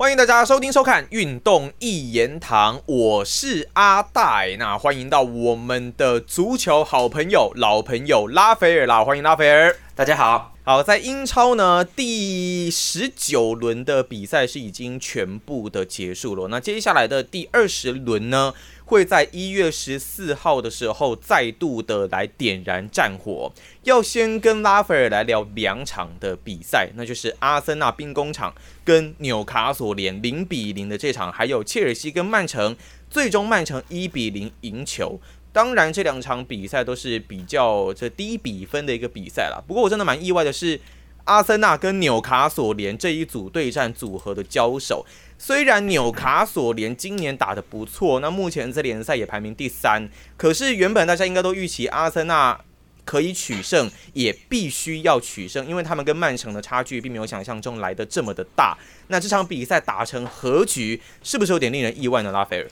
欢迎大家收听收看《运动一言堂》，我是阿戴。那欢迎到我们的足球好朋友、老朋友拉斐尔啦！欢迎拉斐尔，大家好。好，在英超呢，第十九轮的比赛是已经全部的结束了。那接下来的第二十轮呢？会在一月十四号的时候再度的来点燃战火。要先跟拉斐尔来聊两场的比赛，那就是阿森纳兵工厂跟纽卡索联零比零的这场，还有切尔西跟曼城最终曼城一比零赢球。当然，这两场比赛都是比较这低比分的一个比赛了。不过我真的蛮意外的是，阿森纳跟纽卡索联这一组对战组合的交手。虽然纽卡索联今年打得不错，那目前在联赛也排名第三，可是原本大家应该都预期阿森纳可以取胜，也必须要取胜，因为他们跟曼城的差距并没有想象中来的这么的大。那这场比赛打成和局，是不是有点令人意外呢？拉斐尔？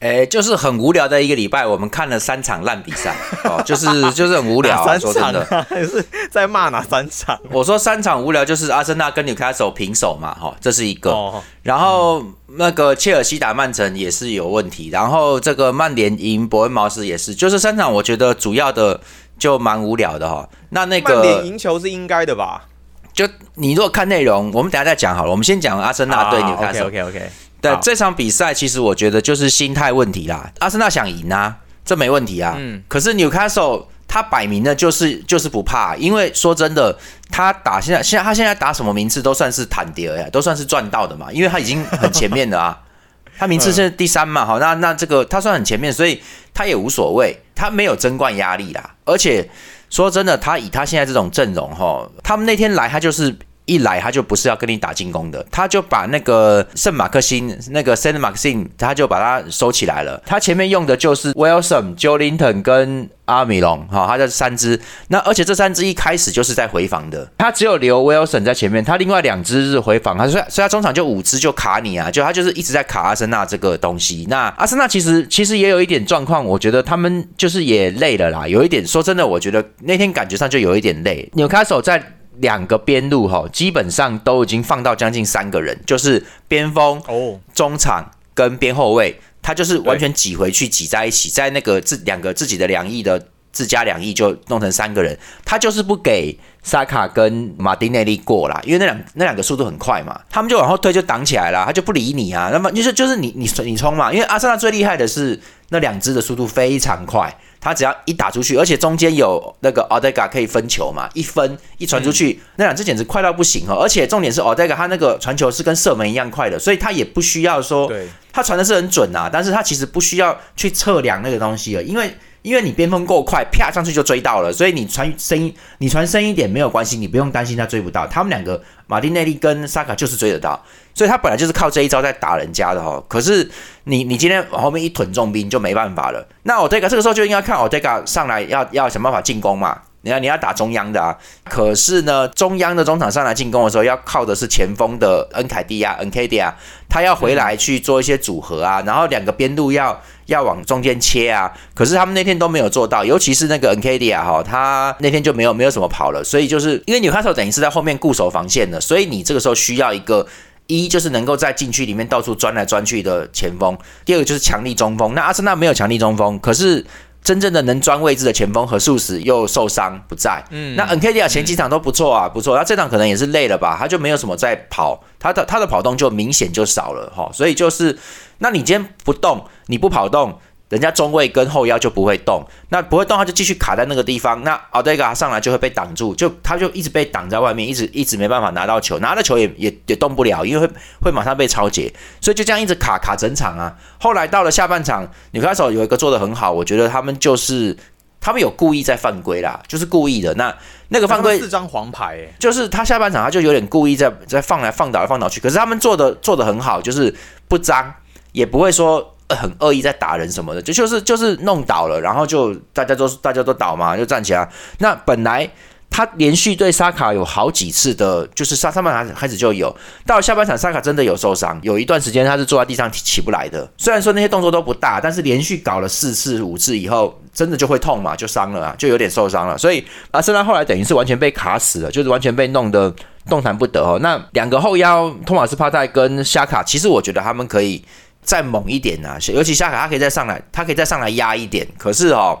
哎，就是很无聊的一个礼拜，我们看了三场烂比赛，哦，就是就是很无聊。说真的，还是在骂哪三场？我说三场无聊，就是阿森纳跟纽卡索平手嘛，哈，这是一个。然后那个切尔西打曼城也是有问题，然后这个曼联赢伯恩茅斯也是，就是三场，我觉得主要的就蛮无聊的哈。那那个曼联赢球是应该的吧？就你如果看内容，我们等下再讲好了。我们先讲阿森纳对纽卡索。OK OK OK。对这场比赛，其实我觉得就是心态问题啦。阿森纳想赢啊，这没问题啊。嗯。可是 Newcastle 他摆明了就是就是不怕，因为说真的，他打现在现在他现在打什么名次都算是坦迪尔呀，都算是赚到的嘛，因为他已经很前面了啊。他名次是第三嘛，好，那那这个他算很前面，所以他也无所谓，他没有争冠压力啦。而且说真的，他以他现在这种阵容哈，他们那天来他就是。一来他就不是要跟你打进攻的，他就把那个圣马克辛那个圣马克辛，他就把它收起来了。他前面用的就是 Wilson、Jolinton 跟阿米隆，哈，他这三支。那而且这三支一开始就是在回防的，他只有留 Wilson 在前面，他另外两支是回防。他说，所以他中场就五支就卡你啊，就他就是一直在卡阿森纳这个东西。那阿森纳其实其实也有一点状况，我觉得他们就是也累了啦，有一点说真的，我觉得那天感觉上就有一点累。纽卡索在。两个边路哈，基本上都已经放到将近三个人，就是边锋、哦，中场跟边后卫，他就是完全挤回去，挤在一起，在那个自两个自己的两翼的自家两翼就弄成三个人，他就是不给萨卡跟马丁内利过啦，因为那两那两个速度很快嘛，他们就往后推就挡起来了，他就不理你啊，那么就是就是你你你冲嘛，因为阿森纳最厉害的是那两支的速度非常快。他只要一打出去，而且中间有那个奥德加可以分球嘛，一分一传出去，那两只简直快到不行哦！而且重点是奥德加他那个传球是跟射门一样快的，所以他也不需要说，他传的是很准啊，但是他其实不需要去测量那个东西了，因为。因为你边锋够快，啪上去就追到了，所以你传深，你传深一点没有关系，你不用担心他追不到。他们两个马丁内利跟萨卡就是追得到，所以他本来就是靠这一招在打人家的哈。可是你你今天往后面一屯重兵就没办法了。那奥德加这个时候就应该看奥德加上来要要想办法进攻嘛。你看你要打中央的啊，可是呢，中央的中场上来进攻的时候，要靠的是前锋的恩凯蒂亚、恩凯蒂亚，他要回来去做一些组合啊，然后两个边路要要往中间切啊，可是他们那天都没有做到，尤其是那个 Nkadia 哈，他那天就没有没有什么跑了，所以就是因为纽卡索等于是在后面固守防线的，所以你这个时候需要一个一就是能够在禁区里面到处钻来钻去的前锋，第二个就是强力中锋。那阿森纳没有强力中锋，可是。真正的能钻位置的前锋和素死又受伤不在，嗯，那 n k d a 前几场都不错啊，不错，那这场可能也是累了吧，他就没有什么在跑，他的他的跑动就明显就少了哈，所以就是，那你今天不动，你不跑动。人家中卫跟后腰就不会动，那不会动，他就继续卡在那个地方。那奥德加上来就会被挡住，就他就一直被挡在外面，一直一直没办法拿到球，拿了球也也也动不了，因为会会马上被超解，所以就这样一直卡卡整场啊。后来到了下半场，纽卡手有一个做的很好，我觉得他们就是他们有故意在犯规啦，就是故意的。那那个犯规四张黄牌，就是他下半场他就有点故意在在放来放倒来放倒去，可是他们做的做的很好，就是不脏，也不会说。很恶意在打人什么的，就就是就是弄倒了，然后就大家都大家都倒嘛，就站起来。那本来他连续对沙卡有好几次的，就是上上半场开始就有，到了下半场沙卡真的有受伤，有一段时间他是坐在地上起不来的。虽然说那些动作都不大，但是连续搞了四次五次以后，真的就会痛嘛，就伤了啊，就有点受伤了。所以阿森纳后来等于是完全被卡死了，就是完全被弄得。动弹不得哦。那两个后腰托马斯帕泰跟夏卡，其实我觉得他们可以再猛一点啊，尤其下海他可以再上来，他可以再上来压一点。可是哦，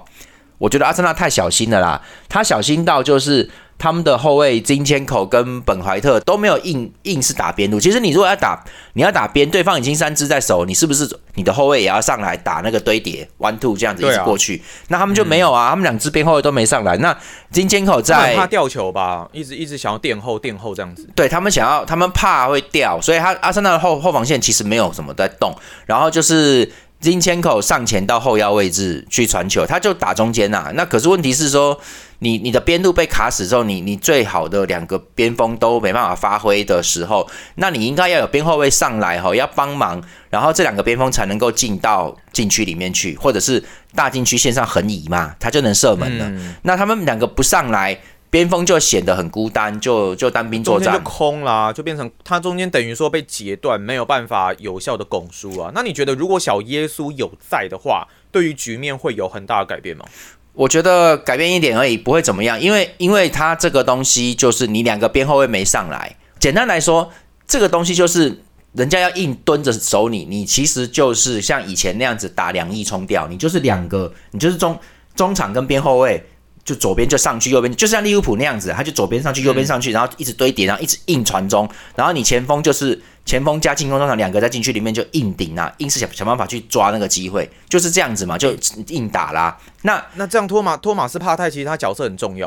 我觉得阿森纳太小心了啦，他小心到就是。他们的后卫金千口跟本怀特都没有硬硬是打边路。其实你如果要打，你要打边，对方已经三支在手，你是不是你的后卫也要上来打那个堆叠 one two 这样子一直过去？那他们就没有啊，他们两支边后卫都没上来。那金千口在怕掉球吧，一直一直想要垫后垫后这样子。对他们想要，他们怕会掉，所以他阿森纳的后后防线其实没有什么在动，然后就是。金千口上前到后腰位置去传球，他就打中间呐。那可是问题是说，你你的边路被卡死之后，你你最好的两个边锋都没办法发挥的时候，那你应该要有边后卫上来哈，要帮忙，然后这两个边锋才能够进到禁区里面去，或者是大禁区线上横移嘛，他就能射门了。那他们两个不上来。边锋就显得很孤单，就就单兵作战，就空啦，就变成他中间等于说被截断，没有办法有效的拱输啊。那你觉得如果小耶稣有在的话，对于局面会有很大的改变吗？我觉得改变一点而已，不会怎么样，因为因为他这个东西就是你两个边后卫没上来，简单来说，这个东西就是人家要硬蹲着守你，你其实就是像以前那样子打两翼冲掉，你就是两个，你就是中中场跟边后卫。就左边就上去，右边就像利物浦那样子，他就左边上去，右边上去，然后一直堆叠，然后一直硬传中，然后你前锋就是前锋加进攻中场两个在禁区里面就硬顶啊，硬是想想办法去抓那个机会，就是这样子嘛，就硬打啦。那那这样托马托马斯帕泰其实他角色很重要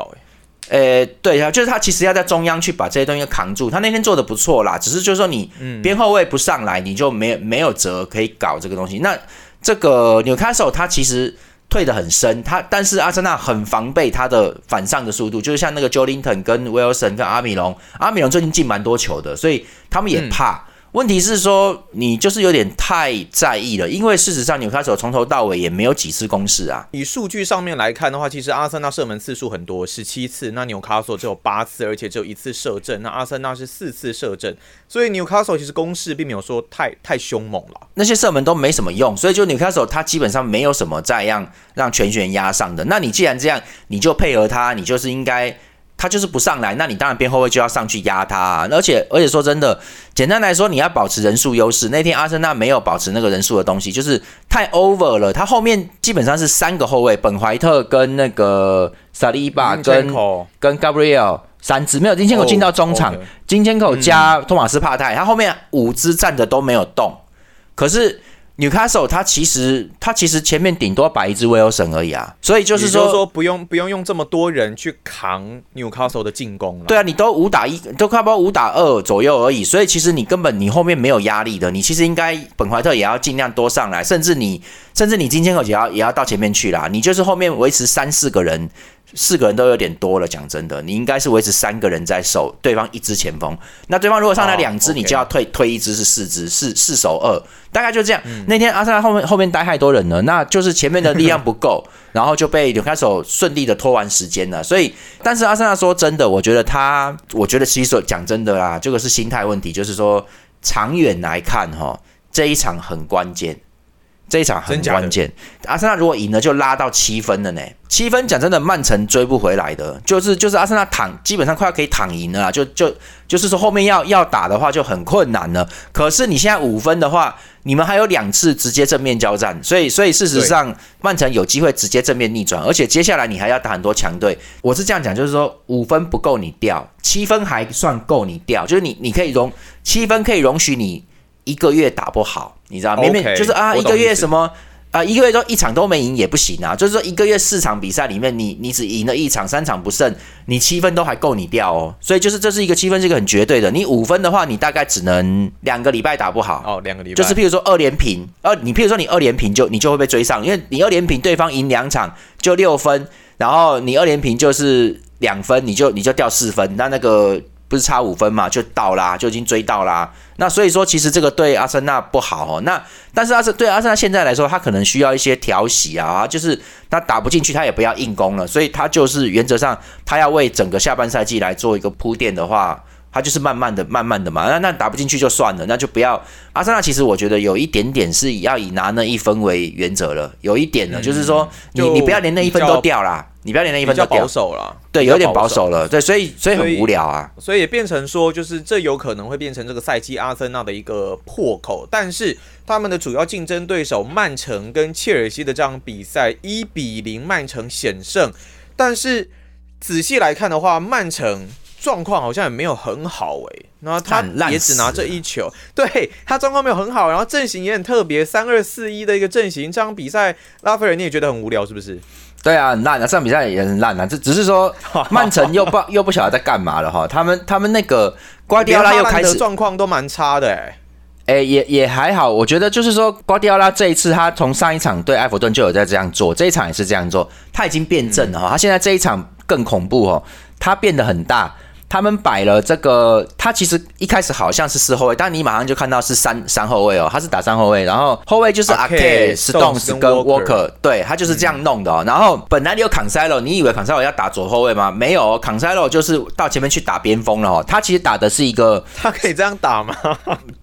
诶，呃，对啊，就是他其实要在中央去把这些东西扛住，他那天做的不错啦，只是就是说你边后卫不上来，你就没没有辙可以搞这个东西。那这个纽卡索他其实。退得很深，他但是阿森纳很防备他的反上的速度，就是像那个 Jolinton 跟 Wilson 跟阿米隆，阿米隆最近进蛮多球的，所以他们也怕。问题是说，你就是有点太在意了，因为事实上纽卡斯尔从头到尾也没有几次攻势啊。以数据上面来看的话，其实阿森纳射门次数很多，十七次，那纽卡斯尔只有八次，而且只有一次射正。那阿森纳是四次射正，所以纽卡斯尔其实攻势并没有说太太凶猛了。那些射门都没什么用，所以就纽卡斯尔他基本上没有什么再让让全选压上的。那你既然这样，你就配合他，你就是应该。他就是不上来，那你当然边后卫就要上去压他。啊而且而且说真的，简单来说，你要保持人数优势。那天阿森纳没有保持那个人数的东西，就是太 over 了。他后面基本上是三个后卫，本怀特跟那个萨利巴跟跟 Gabriel 三支，没有金千口进到中场，金千口加托马斯帕泰，他后面五支站着都没有动，可是。Newcastle 他其实他其实前面顶多摆一支 Wilson 而已啊，所以就是说说不用不用用这么多人去扛 Newcastle 的进攻了。对啊，你都五打一，都差不多五打二左右而已，所以其实你根本你后面没有压力的，你其实应该本怀特也要尽量多上来，甚至你甚至你金千口也要也要到前面去啦，你就是后面维持三四个人。四个人都有点多了，讲真的，你应该是维持三个人在守对方一支前锋。那对方如果上来两支，你就要退退一支是四支，四四守二，大概就这样。那天阿森纳后面后面待太多人了，那就是前面的力量不够，然后就被纽卡手顺利的拖完时间了。所以，但是阿森纳说真的，我觉得他，我觉得其实讲真的啦，这个是心态问题，就是说长远来看哈，这一场很关键。这一场很关键，阿森纳如果赢了，就拉到七分了呢。七分讲真的，曼城追不回来的，就是就是阿森纳躺，基本上快要可以躺赢了，就就就是说后面要要打的话就很困难了。可是你现在五分的话，你们还有两次直接正面交战，所以所以事实上曼城有机会直接正面逆转，而且接下来你还要打很多强队。我是这样讲，就是说五分不够你掉，七分还算够你掉，就是你你可以容七分可以容许你。一个月打不好，你知道，明明就是啊，一个月什么啊，一个月都一场都没赢也不行啊。就是说，一个月四场比赛里面，你你只赢了一场，三场不胜，你七分都还够你掉哦。所以就是这是一个七分，是一个很绝对的。你五分的话，你大概只能两个礼拜打不好哦，两个礼拜就是譬如说二连平，二你譬如说你二连平就你就会被追上，因为你二连平对方赢两场就六分，然后你二连平就是两分，你就你就掉四分，那那个。不是差五分嘛，就到啦，就已经追到啦。那所以说，其实这个对阿森纳不好哦。那但是阿森对阿森纳现在来说，他可能需要一些调息啊，就是他打不进去，他也不要硬攻了。所以他就是原则上，他要为整个下半赛季来做一个铺垫的话，他就是慢慢的、慢慢的嘛。那那打不进去就算了，那就不要。阿森纳其实我觉得有一点点是要以拿那一分为原则了，有一点呢，就是说你你不要连那一分都掉啦。你不要连那一分都保守了，对，有点保守了，对，所以所以很无聊啊，所以也变成说，就是这有可能会变成这个赛季阿森纳的一个破口。但是他们的主要竞争对手曼城跟切尔西的这场比赛一比零，曼城险胜。但是仔细来看的话，曼城状况好像也没有很好诶，那他也只拿这一球，对他状况没有很好，然后阵型也很特别，三二四一的一个阵型，这场比赛拉斐尔你也觉得很无聊是不是？对啊，很烂啊！这场比赛也很烂啊，这只是说 曼城又不 又不晓得在干嘛了哈。他们他们那个瓜迪奥拉又开始状况都蛮差的哎，欸也也还好，我觉得就是说瓜迪奥拉这一次他从上一场对埃弗顿就有在这样做，这一场也是这样做，他已经变正了哈。他现在这一场更恐怖哦，他变得很大。他们摆了这个，他其实一开始好像是四后卫，但你马上就看到是三三后卫哦，他是打三后卫，然后后卫就是阿 K、Stones 跟 Walker，对他就是这样弄的哦。然后本来你有 Cancelo，你以为 Cancelo 要打左后卫吗？没有，Cancelo 就是到前面去打边锋了哦。他其实打的是一个，他可以这样打吗？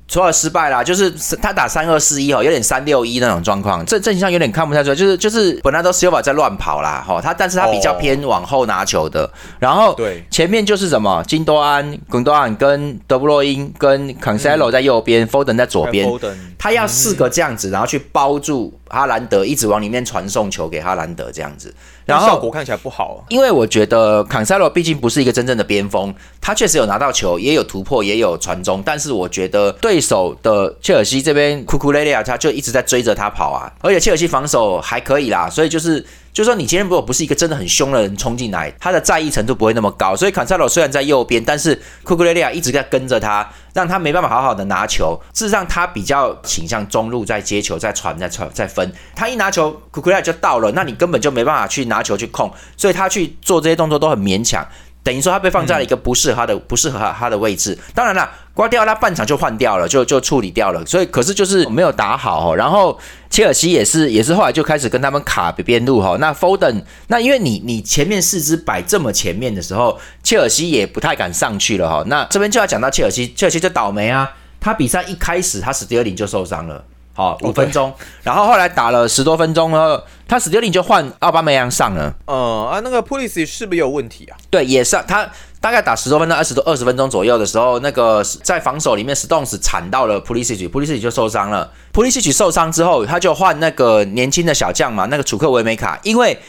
除了失败啦，就是他打三二四一哦，有点三六一那种状况，这阵型上有点看不太出来，就是就是本来都 Silva 在乱跑啦，哈，他但是他比较偏往后拿球的，然后对。前面就是什么金多安、滚多安跟德布洛因跟 Cancelo 在右边，Foden 在左边，他要四个这样子，然后去包住哈兰德，一直往里面传送球给哈兰德这样子。然后效果看起来不好，因为我觉得坎塞罗毕竟不是一个真正的边锋，他确实有拿到球，也有突破，也有传中，但是我觉得对手的切尔西这边库库雷利亚他就一直在追着他跑啊，而且切尔西防守还可以啦，所以就是。就说你今天如果不是一个真的很凶的人冲进来，他的在意程度不会那么高。所以坎塞罗虽然在右边，但是库库雷利亚一直在跟着他，让他没办法好好的拿球。事实上，他比较倾向中路在接球、在传、在传、在分。他一拿球，库库雷亚就到了，那你根本就没办法去拿球去控，所以他去做这些动作都很勉强。等于说他被放在了一个不适合他的、不适合他的位置。当然了，瓜迪奥拉半场就换掉了，就就处理掉了。所以可是就是没有打好哦。然后切尔西也是也是后来就开始跟他们卡边边路哈。那 Foden 那因为你你前面四肢摆这么前面的时候，切尔西也不太敢上去了哈。那这边就要讲到切尔西，切尔西就倒霉啊。他比赛一开始他史蒂尔林就受伤了。好，五分钟，然后后来打了十多分钟了，他史蒂林就换奥巴梅扬上了。呃啊，那个 Police 是不是有问题啊？对，也是他大概打十多分钟，二十多二十分钟左右的时候，那个在防守里面，Stones 铲到了 Police，Police 就受伤了。Police 受伤之后，他就换那个年轻的小将嘛，那个楚克维梅卡，因为。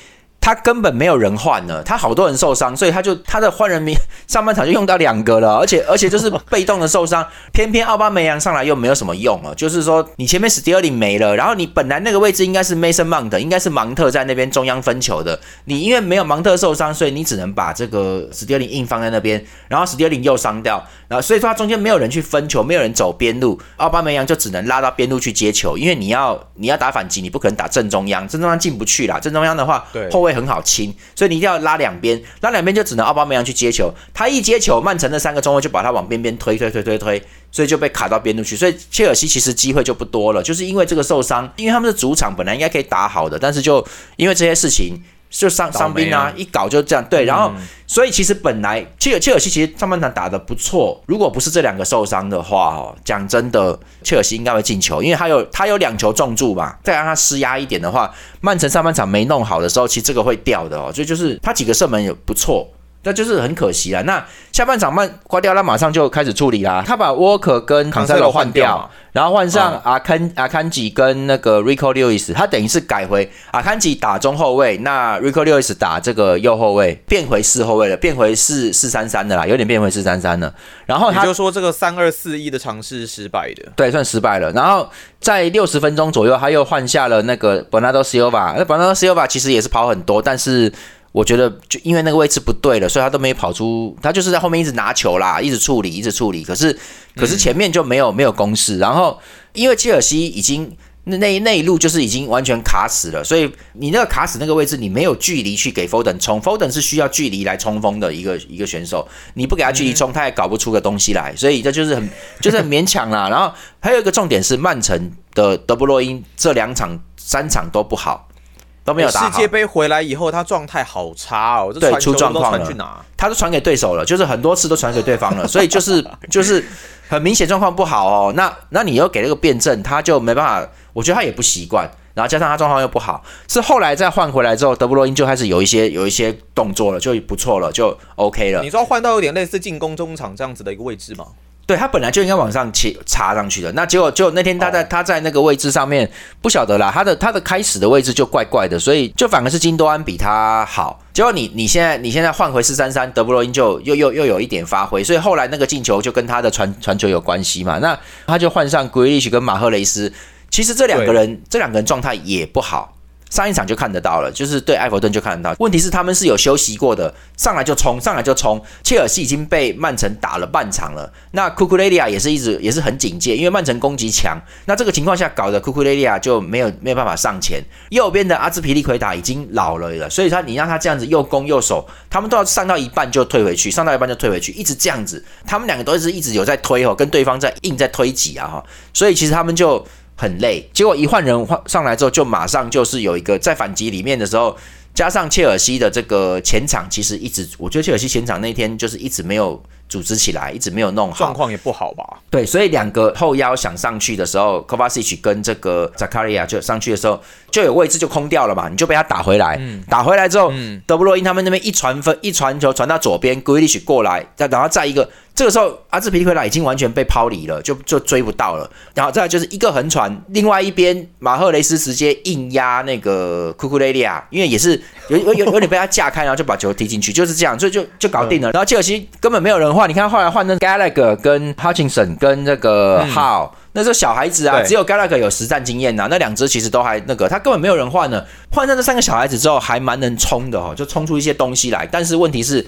他根本没有人换了，他好多人受伤，所以他就他的换人名 上半场就用到两个了，而且而且就是被动的受伤，偏偏奥巴梅扬上来又没有什么用了，就是说你前面史蒂尔林没了，然后你本来那个位置应该是 Mason Mount，应该是芒特在那边中央分球的，你因为没有芒特受伤，所以你只能把这个史蒂尔林硬放在那边，然后史蒂尔林又伤掉，然后所以说他中间没有人去分球，没有人走边路，奥巴梅扬就只能拉到边路去接球，因为你要你要打反击，你不可能打正中央，正中央进不去啦，正中央的话后卫。会很好清，所以你一定要拉两边，拉两边就只能奥巴梅扬去接球。他一接球，曼城的三个中卫就把他往边边推推推推推，所以就被卡到边路去。所以切尔西其实机会就不多了，就是因为这个受伤，因为他们的主场本来应该可以打好的，但是就因为这些事情。就伤伤兵啊，一搞就这样。对，然后所以其实本来切尔切尔西其实上半场打的不错，如果不是这两个受伤的话哦，讲真的，切尔西应该会进球，因为他有他有两球中柱嘛，再让他施压一点的话，曼城上半场没弄好的时候，其实这个会掉的哦。所以就是他几个射门也不错。那就是很可惜啦。那下半场曼瓜迪奥拉马上就开始处理啦，他把沃克跟康塞罗换掉，然后换上阿坎阿坎吉跟那个 Rico Lewis，他等于是改回阿坎吉打中后卫，那 Rico Lewis 打这个右后卫，变回四后卫了，变回四四三三的啦，有点变回四三三了。然后他就说这个三二四一的尝试失败的，对，算失败了。然后在六十分钟左右，他又换下了那个 Bernardo Silva，那 Bernardo Silva 其实也是跑很多，但是。我觉得就因为那个位置不对了，所以他都没跑出，他就是在后面一直拿球啦，一直处理，一直处理。可是，可是前面就没有没有攻势。然后，因为切尔西已经那那那一路就是已经完全卡死了，所以你那个卡死那个位置，你没有距离去给 Foden 冲，Foden 是需要距离来冲锋的一个一个选手，你不给他距离冲，他也搞不出个东西来。所以这就是很 就是很勉强啦。然后还有一个重点是，曼城的德布洛因这两场三场都不好。都没有打世界杯回来以后，他状态好差哦。对，出状况了。他都传给对手了，就是很多次都传给对方了，所以就是就是很明显状况不好哦。那那你又给了个辩证，他就没办法。我觉得他也不习惯，然后加上他状况又不好，是后来再换回来之后，德布罗因就开始有一些有一些动作了，就不错了，就 OK 了。你说换到有点类似进攻中场这样子的一个位置吗？对他本来就应该往上切插上去的，那结果就那天他在他在那个位置上面不晓得啦，他的他的开始的位置就怪怪的，所以就反而是金多安比他好。结果你你现在你现在换回四三三，德布罗因就又又又有一点发挥，所以后来那个进球就跟他的传传球有关系嘛。那他就换上格里奇跟马赫雷斯，其实这两个人这两个人状态也不好。上一场就看得到了，就是对埃弗顿就看得到。问题是他们是有休息过的，上来就冲，上来就冲。切尔西已经被曼城打了半场了，那库库雷利亚也是一直也是很警戒，因为曼城攻击强。那这个情况下搞得库库雷利亚就没有没有办法上前。右边的阿兹皮利奎塔已经老了了，所以他你让他这样子又攻又守，他们都要上到一半就退回去，上到一半就退回去，一直这样子。他们两个都是一直有在推哦，跟对方在硬在推挤啊哈，所以其实他们就。很累，结果一换人换上来之后，就马上就是有一个在反击里面的时候，加上切尔西的这个前场，其实一直我觉得切尔西前场那天就是一直没有组织起来，一直没有弄好，状况也不好吧？对，所以两个后腰想上去的时候 v a c i 跟这个 Zakaria 就上去的时候，就有位置就空掉了嘛，你就被他打回来，嗯打回来之后，嗯德布洛因他们那边一传分一传球传到左边 g r e e l i s h 过来，再然后再一个。这个时候，阿兹皮利奎拉已经完全被抛离了，就就追不到了。然后再就是一个横传，另外一边马赫雷斯直接硬压那个库库雷利亚，因为也是有有有有点被他架开，然后就把球踢进去，就是这样，所以就就搞定了。然后切尔西根本没有人换，你看后来换那 Gallagher 跟 Hutchinson 跟那个 How，那时候小孩子啊，只有 Gallagher 有实战经验呐，那两只其实都还那个，他根本没有人换呢。换上这三个小孩子之后，还蛮能冲的哦，就冲出一些东西来。但是问题是。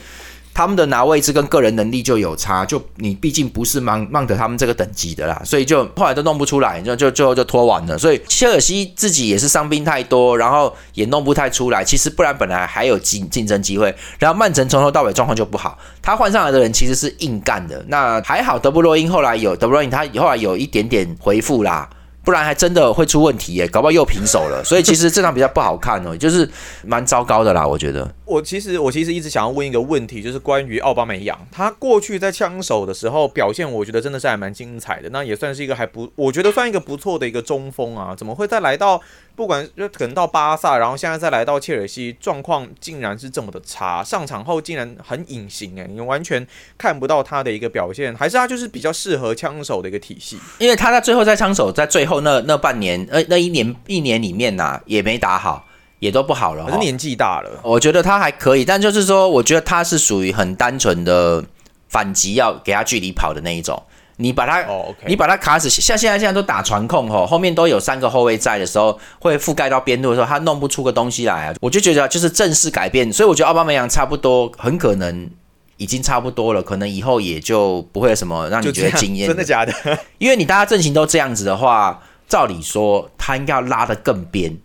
他们的拿位置跟个人能力就有差，就你毕竟不是曼曼德他们这个等级的啦，所以就后来都弄不出来，就就最后就拖完了。所以切尔西自己也是伤兵太多，然后也弄不太出来。其实不然本来还有竞竞争机会，然后曼城从头到尾状况就不好。他换上来的人其实是硬干的，那还好德布罗因后来有德布罗因，他后来有一点点回复啦。不然还真的会出问题耶，搞不好又平手了。所以其实这场比较不好看哦，就是蛮糟糕的啦，我觉得。我其实我其实一直想要问一个问题，就是关于奥巴梅扬，他过去在枪手的时候表现，我觉得真的是还蛮精彩的，那也算是一个还不，我觉得算一个不错的一个中锋啊，怎么会再来到？不管就可能到巴萨，然后现在再来到切尔西，状况竟然是这么的差。上场后竟然很隐形诶，你完全看不到他的一个表现，还是他就是比较适合枪手的一个体系？因为他在最后在枪手在最后那那半年呃那一年一年里面呐，也没打好，也都不好了。可是年纪大了，我觉得他还可以，但就是说，我觉得他是属于很单纯的反击，要给他距离跑的那一种。你把它，你把他卡死，像现在现在都打传控吼，后面都有三个后卫在的时候，会覆盖到边路的时候，他弄不出个东西来啊。我就觉得就是正式改变，所以我觉得奥巴梅扬差不多，很可能已经差不多了，可能以后也就不会有什么让你觉得惊艳。真的假的？因为你大家阵型都这样子的话，照理说他应该要拉得更边。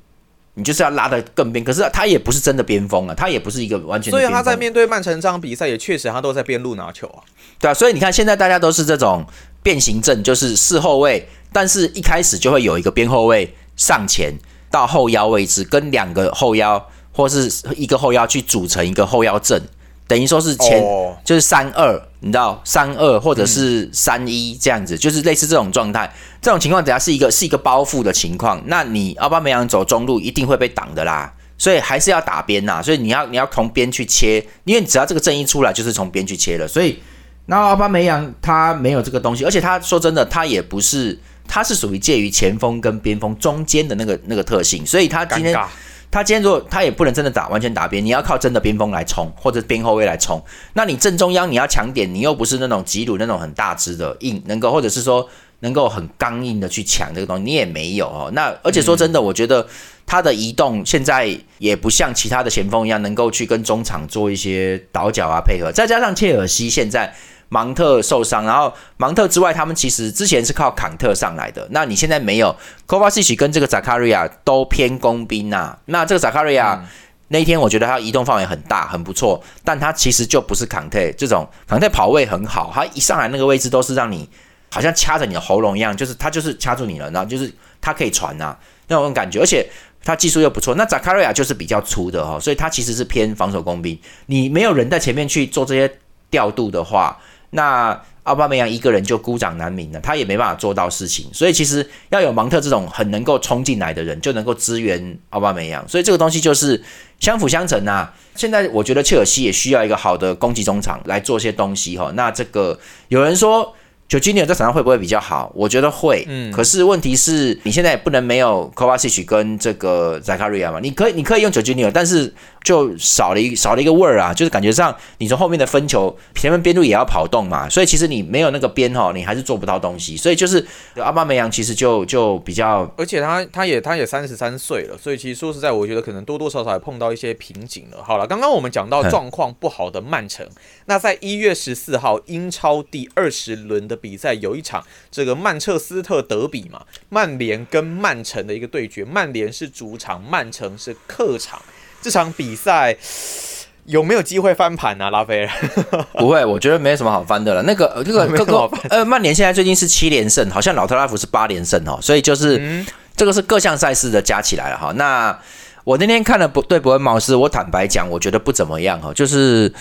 你就是要拉的更边，可是他也不是真的边锋啊，他也不是一个完全。所以他在面对曼城这场比赛，也确实他都在边路拿球啊。对啊，所以你看现在大家都是这种变形阵，就是四后卫，但是一开始就会有一个边后卫上前到后腰位置，跟两个后腰或是一个后腰去组成一个后腰阵。等于说是前就是三二，你知道三二或者是三一这样子，就是类似这种状态。这种情况底下是一个是一个包覆的情况，那你奥巴梅扬走中路一定会被挡的啦，所以还是要打边呐。所以你要你要从边去切，因为只要这个正一出来就是从边去切了。所以那奥巴梅扬他没有这个东西，而且他说真的，他也不是，他是属于介于前锋跟边锋中间的那个那个特性，所以他今天。他今天如果他也不能真的打完全打边，你要靠真的边锋来冲，或者边后卫来冲。那你正中央你要抢点，你又不是那种吉鲁那种很大只的硬，能够或者是说能够很刚硬的去抢这个东西，你也没有哦。那而且说真的，我觉得他的移动现在也不像其他的前锋一样，能够去跟中场做一些倒脚啊配合。再加上切尔西现在。芒特受伤，然后芒特之外，他们其实之前是靠坎特上来的。那你现在没有 k o v a c i 跟这个 Zakaria 都偏工兵啊。那这个 Zakaria 那一天，我觉得他移动范围很大，很不错。但他其实就不是坎特这种，坎特跑位很好，他一上来那个位置都是让你好像掐着你的喉咙一样，就是他就是掐住你了，然后就是他可以传呐那种感觉，而且他技术又不错。那 Zakaria 就是比较粗的哈，所以他其实是偏防守工兵。你没有人在前面去做这些调度的话。那奥巴梅扬一个人就孤掌难鸣了，他也没办法做到事情。所以其实要有芒特这种很能够冲进来的人，就能够支援奥巴梅扬。所以这个东西就是相辅相成呐。现在我觉得切尔西也需要一个好的攻击中场来做些东西哈。那这个有人说。九吉尼尔在场上会不会比较好？我觉得会。嗯，可是问题是你现在也不能没有 Kovacic 跟这个 Zakaria 嘛？你可以，你可以用九吉尼尔，但是就少了一少了一个味儿啊，就是感觉上你从后面的分球前面边路也要跑动嘛，所以其实你没有那个边哈，你还是做不到东西。所以就是阿巴梅扬其实就就比较，而且他他也他也三十三岁了，所以其实说实在，我觉得可能多多少少也碰到一些瓶颈了。好了，刚刚我们讲到状况不好的曼城，那在一月十四号英超第二十轮的。比赛有一场这个曼彻斯特德比嘛，曼联跟曼城的一个对决，曼联是主场，曼城是客场。这场比赛有没有机会翻盘呢？拉菲尔 不会，我觉得没什么好翻的了。那个这个 这个呃，曼联现在最近是七连胜，好像老特拉福是八连胜哦，所以就是这个是各项赛事的加起来了哈。那我那天看了不对伯恩茅斯，我坦白讲，我觉得不怎么样哈，就是。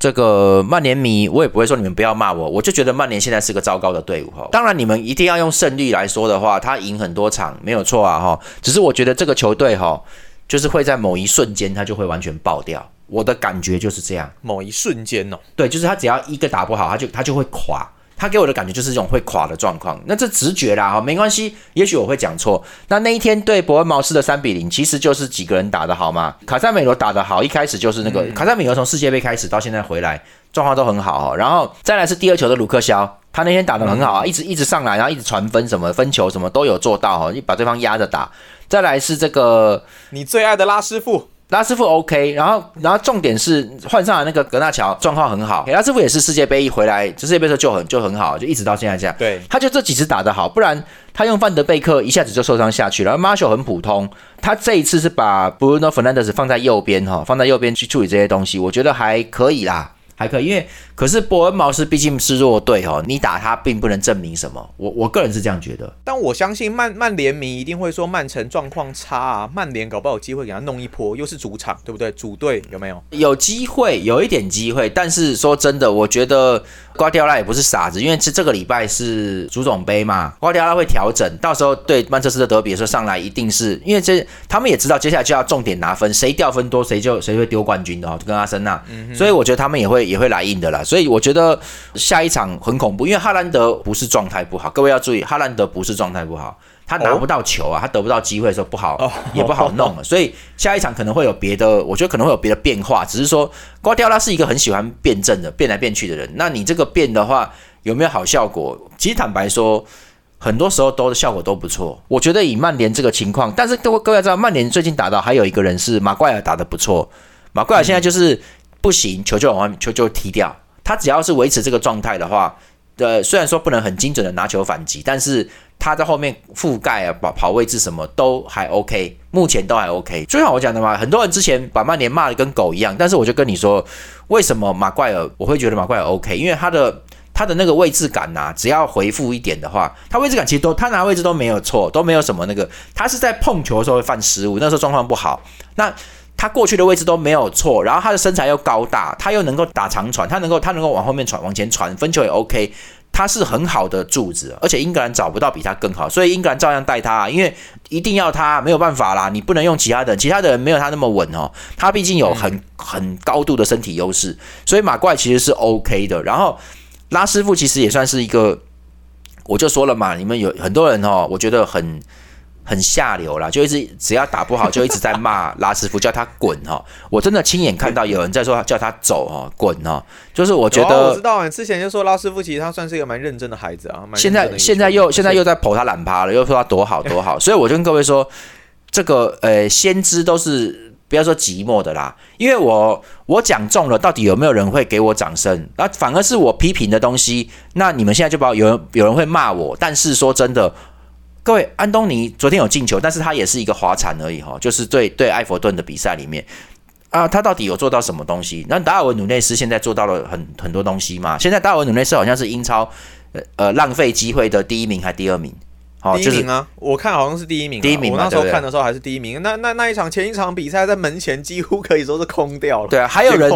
这个曼联迷，我也不会说你们不要骂我，我就觉得曼联现在是个糟糕的队伍哈。当然，你们一定要用胜率来说的话，他赢很多场没有错啊哈。只是我觉得这个球队哈，就是会在某一瞬间他就会完全爆掉，我的感觉就是这样。某一瞬间哦，对，就是他只要一个打不好，他就他就会垮。他给我的感觉就是这种会垮的状况，那这直觉啦哈，没关系，也许我会讲错。那那一天对伯恩茅斯的三比零，其实就是几个人打的好嘛？卡塞美罗打的好，一开始就是那个卡塞美罗从世界杯开始到现在回来，状况都很好。哦然后再来是第二球的卢克肖，他那天打的很好啊，一直一直上来，然后一直传分什么分球什么都有做到哈，把对方压着打。再来是这个你最爱的拉师傅。拉师傅 OK，然后然后重点是换上了那个格纳乔状况很好，拉师傅也是世界杯一回来，就世界杯时候就很就很好，就一直到现在这样。对，他就这几次打得好，不然他用范德贝克一下子就受伤下去了。马修很普通，他这一次是把 Bruno Fernandes 放在右边哈，放在右边去处理这些东西，我觉得还可以啦。还可以，因为可是伯恩茅斯毕竟是弱队哦，你打他并不能证明什么。我我个人是这样觉得，但我相信曼曼联迷一定会说曼城状况差啊，曼联搞不好有机会给他弄一波，又是主场，对不对？主队有没有？有机会，有一点机会，但是说真的，我觉得。瓜迪奥拉也不是傻子，因为是这个礼拜是足总杯嘛，瓜迪奥拉会调整，到时候对曼彻斯特德比的时候上来，一定是因为这他们也知道接下来就要重点拿分，谁掉分多谁就谁会丢冠军的哦，就跟阿森纳，所以我觉得他们也会也会来硬的啦，所以我觉得下一场很恐怖，因为哈兰德不是状态不好，各位要注意，哈兰德不是状态不好。他拿不到球啊，他得不到机会的时候不好，也不好弄了，所以下一场可能会有别的，我觉得可能会有别的变化。只是说瓜迪奥拉是一个很喜欢辩证的，变来变去的人。那你这个变的话有没有好效果？其实坦白说，很多时候都效果都不错。我觉得以曼联这个情况，但是各位各位知道，曼联最近打到还有一个人是马怪尔打的不错，马怪尔现在就是不行，球就往外球就踢掉。他只要是维持这个状态的话，呃，虽然说不能很精准的拿球反击，但是。他在后面覆盖啊，跑跑位置什么都还 OK，目前都还 OK。就像我讲的嘛，很多人之前把曼联骂的跟狗一样，但是我就跟你说，为什么马怪尔我会觉得马怪尔 OK？因为他的他的那个位置感呐，只要回复一点的话，他位置感其实都他拿位置都没有错，都没有什么那个。他是在碰球的时候会犯失误，那时候状况不好。那他过去的位置都没有错，然后他的身材又高大，他又能够打长传，他能够他能够往后面传往前传，分球也 OK。他是很好的柱子，而且英格兰找不到比他更好，所以英格兰照样带他，因为一定要他，没有办法啦，你不能用其他的，其他的人没有他那么稳哦，他毕竟有很很高度的身体优势，所以马怪其实是 OK 的。然后拉师傅其实也算是一个，我就说了嘛，你们有很多人哦，我觉得很。很下流啦，就一直只要打不好，就一直在骂拉师傅，叫他滚哈！我真的亲眼看到有人在说叫他走哦，滚哦！就是我觉得我知道，之前就说拉师傅其实他算是一个蛮认真的孩子啊。现在现在又现在又在捧他懒趴了，又说他多好多好，所以我就跟各位说，这个呃先知都是不要说寂寞的啦，因为我我讲中了，到底有没有人会给我掌声？那反而是我批评的东西，那你们现在就把有人有人会骂我，但是说真的。各位，安东尼昨天有进球，但是他也是一个滑铲而已哈，就是对对埃弗顿的比赛里面啊，他到底有做到什么东西？那达尔文努内斯现在做到了很很多东西嘛？现在达尔文努内斯好像是英超呃呃浪费机会的第一名还第二名，好，第一名啊，我看好像是第一名。第一名，我那时候看的时候还是第一名。那那那一场前一场比赛在门前几乎可以说是空掉了。对啊，还有人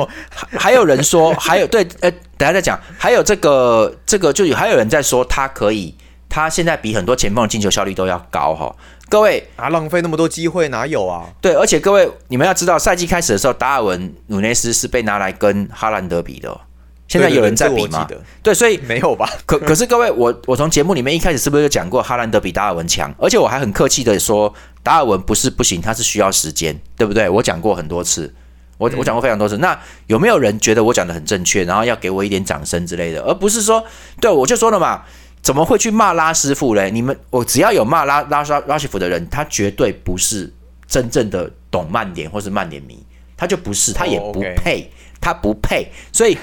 还有人说，还有对，呃，等下再讲。还有这个这个，就有还有人在说，他可以，他现在比很多前锋的进球效率都要高哈。各位啊，浪费那么多机会哪有啊？对，而且各位你们要知道，赛季开始的时候，达尔文努内斯是被拿来跟哈兰德比的。现在有人在比吗？对，所以没有吧？可可是各位，我我从节目里面一开始是不是就讲过哈兰德比达尔文强？而且我还很客气的说，达尔文不是不行，他是需要时间，对不对？我讲过很多次，我我讲过非常多次。那有没有人觉得我讲的很正确，然后要给我一点掌声之类的？而不是说，对我就说了嘛，怎么会去骂拉师傅嘞？你们我只要有骂拉拉拉拉师傅的人，他绝对不是真正的懂曼联或是曼联迷，他就不是，他也不配，他不配，所以。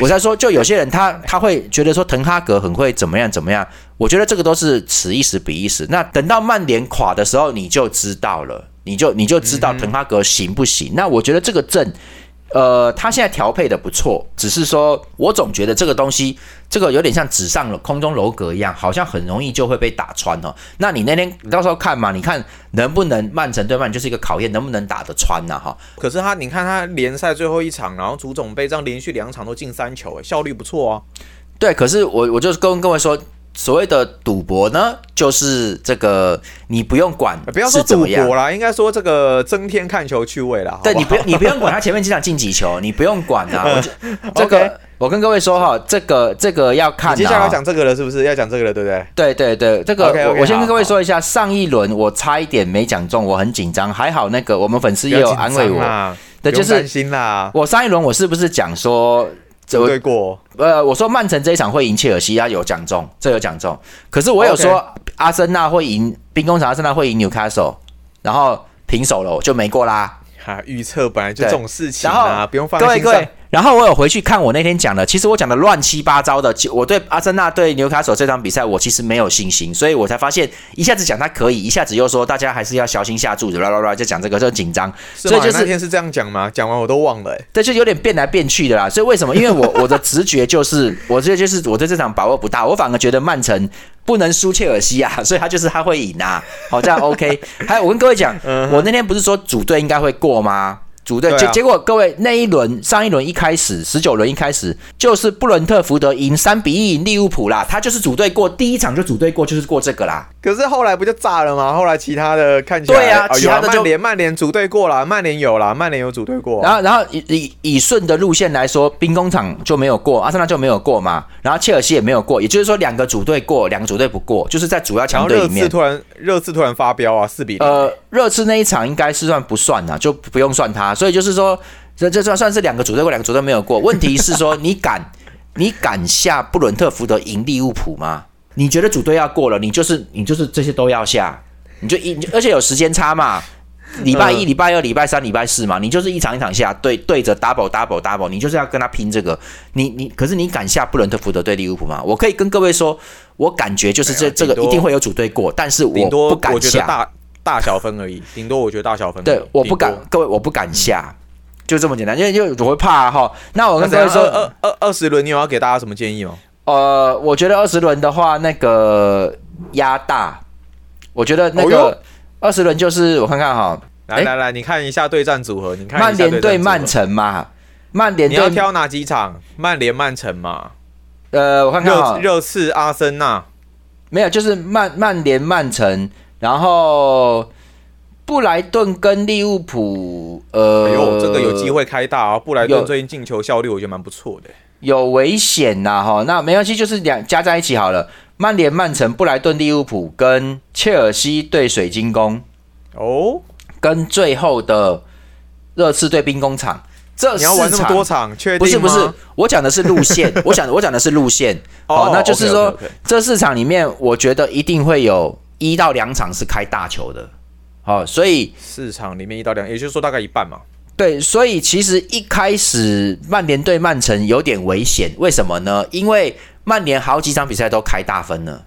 我在说，就有些人他他会觉得说滕哈格很会怎么样怎么样，我觉得这个都是此一时彼一时。那等到曼联垮的时候，你就知道了，你就你就知道滕哈格行不行。那我觉得这个阵。呃，他现在调配的不错，只是说我总觉得这个东西，这个有点像纸上空中楼阁一样，好像很容易就会被打穿哦。那你那天你到时候看嘛，你看能不能曼城对曼就是一个考验，能不能打得穿呢？哈。可是他，你看他联赛最后一场，然后足总杯这样连续两场都进三球，哎，效率不错哦。对，可是我我就是跟各位说。所谓的赌博呢，就是这个你不用管，不要说赌博啦，应该说这个增添看球趣味啦。对你不用，你不用管他前面几场进几球，你不用管啊。这个我跟各位说哈，这个这个要看。接下来要讲这个了，是不是要讲这个了？对不对？对对对，这个我我先跟各位说一下，上一轮我差一点没讲中，我很紧张，还好那个我们粉丝也有安慰我，对，就是。我上一轮我是不是讲说？组队过，呃，我说曼城这一场会赢切尔西，他有讲中，这有讲中。可是我有说阿森纳会赢兵工厂，阿森纳会赢纽卡索，然后平手了，我就没过啦。哈，预测本来就这种事情啊，不用放心上。然后我有回去看我那天讲的，其实我讲的乱七八糟的。我对阿森纳对纽卡索这场比赛，我其实没有信心，所以我才发现一下子讲他可以，一下子又说大家还是要小心下注，啦啦啦，就讲这个就紧张。所以就是那天是这样讲吗？讲完我都忘了，对，就有点变来变去的啦。所以为什么？因为我我的直觉就是，我这就是我对这场把握不大，我反而觉得曼城不能输切尔西啊，所以他就是他会赢啊。好，这样 OK。还有我跟各位讲，我那天不是说组队应该会过吗？组队结结果，各位那一轮上一轮一开始十九轮一开始就是布伦特福德赢三比一赢利物浦啦，他就是组队过第一场就组队过，就是过这个啦。可是后来不就炸了吗？后来其他的看起来对啊，其他的曼联曼联组队过了，曼联有了，曼联有组队过。然后然后以以以顺的路线来说，兵工厂就没有过，阿森纳就没有过嘛。然后切尔西也没有过，也就是说两个组队过，两个组队不过，就是在主要强队里面。热刺突然热刺突然发飙啊，四比零。呃，热刺那一场应该是算不算啊，就不用算他。所以就是说。这这算算是两个组队过，两个组队没有过。问题是说，你敢 你敢下布伦特福德赢利物浦吗？你觉得组队要过了，你就是你就是这些都要下，你就一而且有时间差嘛，礼拜一、礼拜二、礼拜三、礼拜四嘛，你就是一场一场下对对着 double double double，你就是要跟他拼这个。你你可是你敢下布伦特福德对利物浦吗？我可以跟各位说，我感觉就是这这个一定会有组队过，但是我不敢下大大小分而已，顶多我觉得大小分对，我不敢，各位我不敢下。就这么简单，因为就我会怕哈。那我跟各位说，二二二十轮，你有要给大家什么建议吗？呃，我觉得二十轮的话，那个压大，我觉得那个二十轮就是我看看哈。来来来，你看一下对战组合，你看曼联对曼城嘛？曼联你要挑哪几场？曼联曼城嘛？呃，我看看哈，热刺阿森纳没有，就是曼曼联曼城，然后。布莱顿跟利物浦，呃，呦，这个有机会开大啊！布莱顿最近进球效率我觉得蛮不错的，有危险呐哈。那没关系，就是两加在一起好了。曼联、曼城、布莱顿、利物浦跟切尔西对水晶宫，哦，跟最后的热刺对兵工厂，这你要玩那么多场，确定不是不是，我讲的是路线，我想我讲的是路线。哦，那就是说这四场里面，我觉得一定会有一到两场是开大球的。好，所以四场里面一到两，也就是说大概一半嘛。对，所以其实一开始曼联对曼城有点危险，为什么呢？因为曼联好几场比赛都开大分了，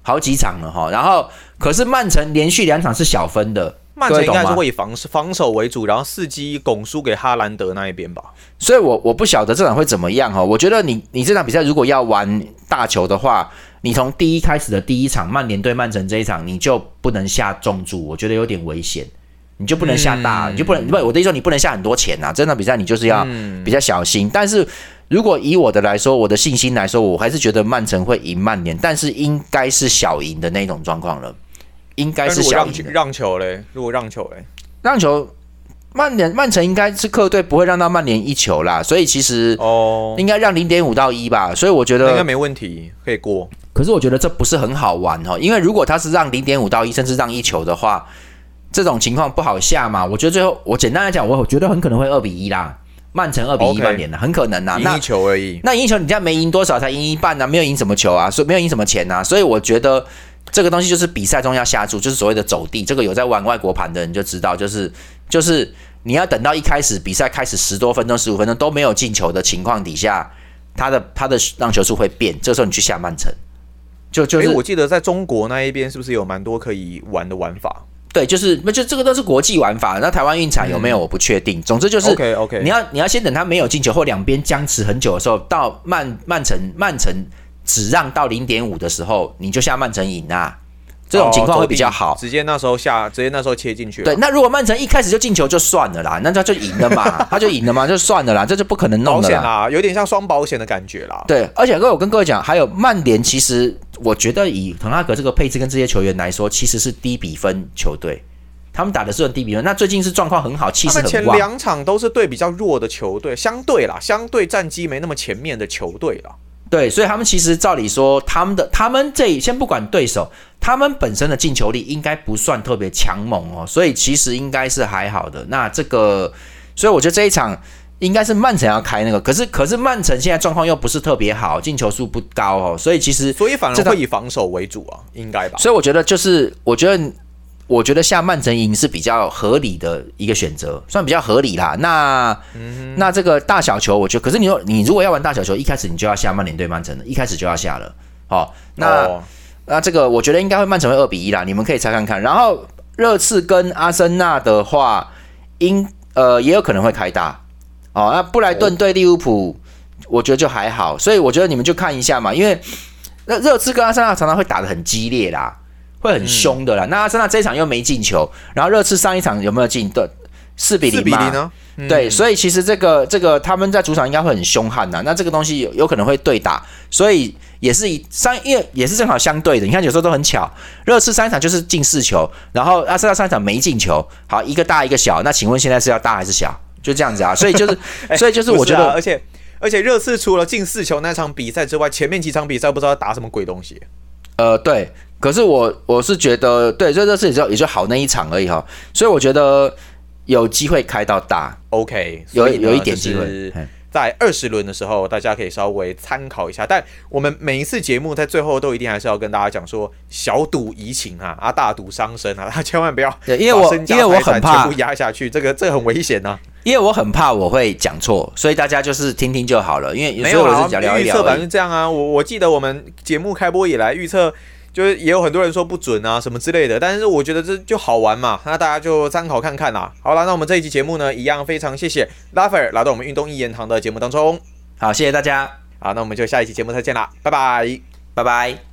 好几场了哈。然后可是曼城连续两场是小分的，曼城应该是会以防防守为主，然后伺机拱输给哈兰德那一边吧。所以我我不晓得这场会怎么样哈。我觉得你你这场比赛如果要玩大球的话。你从第一开始的第一场曼联对曼城这一场，你就不能下重注，我觉得有点危险。你就不能下大，你就不能不，我的意思说你不能下很多钱呐。这场比赛你就是要比较小心。但是如果以我的来说，我的信心来说，我还是觉得曼城会赢曼联，但是应该是小赢的那种状况了。应该是小赢。让球嘞？如果让球嘞？让球，曼联曼城应该是客队不会让到曼联一球啦。所以其实哦，应该让零点五到一吧。所以我觉得应该没问题，可以过。可是我觉得这不是很好玩哦，因为如果他是让零点五到一，甚至让一球的话。这种情况不好下嘛？我觉得最后我简单来讲，我觉得很可能会二比一啦，曼城二比一曼联的，很可能呐。赢一球而已。那赢球，你家没赢多少，才赢一半呢？没有赢什么球啊，所以没有赢什么钱呐。所以我觉得这个东西就是比赛中要下注，就是所谓的走地。这个有在玩外国盘的人就知道，就是就是你要等到一开始比赛开始十多分钟、十五分钟都没有进球的情况底下，他的他的让球数会变。这时候你去下曼城，就就是我记得在中国那一边是不是有蛮多可以玩的玩法？对，就是那就这个都是国际玩法。那台湾运产有没有？我不确定。总之就是，OK OK。你要你要先等他没有进球或两边僵持很久的时候，到曼曼城曼城只让到零点五的时候，你就下曼城赢啊。这种情况会比较好。直接那时候下，直接那时候切进去。对，那如果曼城一开始就进球就算了啦，那他就赢了嘛，他就赢了嘛，就算了啦，这就不可能弄的啦。有点像双保险的感觉啦。对，而且各位，我跟各位讲，还有曼联，其实我觉得以滕哈格这个配置跟这些球员来说，其实是低比分球队。他们打的是很低比分，那最近是状况很好，气势很旺。前两场都是对比较弱的球队，相对啦，相对战绩没那么前面的球队了。对，所以他们其实照理说，他们的他们这先不管对手，他们本身的进球力应该不算特别强猛哦，所以其实应该是还好的。那这个，所以我觉得这一场应该是曼城要开那个，可是可是曼城现在状况又不是特别好，进球数不高哦，所以其实所以反而会以防守为主啊，应该吧？所以我觉得就是我觉得。我觉得下曼城赢是比较合理的一个选择，算比较合理啦。那那这个大小球，我觉得，可是你说你如果要玩大小球，一开始你就要下曼联对曼城的，一开始就要下了。好，那那这个我觉得应该会曼城会二比一啦，你们可以猜看看。然后热刺跟阿森纳的话，应呃也有可能会开大。哦，那布莱顿对利物浦，我觉得就还好。所以我觉得你们就看一下嘛，因为那热刺跟阿森纳常常会打的很激烈啦。会很凶的啦。那阿森纳这一场又没进球，然后热刺上一场有没有进？对，四比零嘛。对，所以其实这个这个他们在主场应该会很凶悍的。那这个东西有有可能会对打，所以也是以三，因为也是正好相对的。你看有时候都很巧，热刺上一场就是进四球，然后阿森纳上一场没进球。好，一个大一个小。那请问现在是要大还是小？就这样子啊。所以就是，所以就是我觉得，而且而且热刺除了进四球那场比赛之外，前面几场比赛不知道打什么鬼东西。呃，对。可是我我是觉得，对，这这次也就也就好那一场而已哈，所以我觉得有机会开到大，OK，有有一点机会，在二十轮的时候，大家可以稍微参考一下。但我们每一次节目在最后都一定还是要跟大家讲说，小赌怡情啊，啊大赌伤身啊，他 千万不要，因为我因为我很怕全部压下去，这个这个很危险呐。因为我很怕我会讲错，所以大家就是听听就好了。因为没有啊，预测版是这样啊，我我记得我们节目开播以来预测。就是也有很多人说不准啊什么之类的，但是我觉得这就好玩嘛，那大家就参考看看啦。好了，那我们这一期节目呢，一样非常谢谢拉斐尔来到我们运动一言堂的节目当中。好，谢谢大家。好，那我们就下一期节目再见啦，拜拜，拜拜。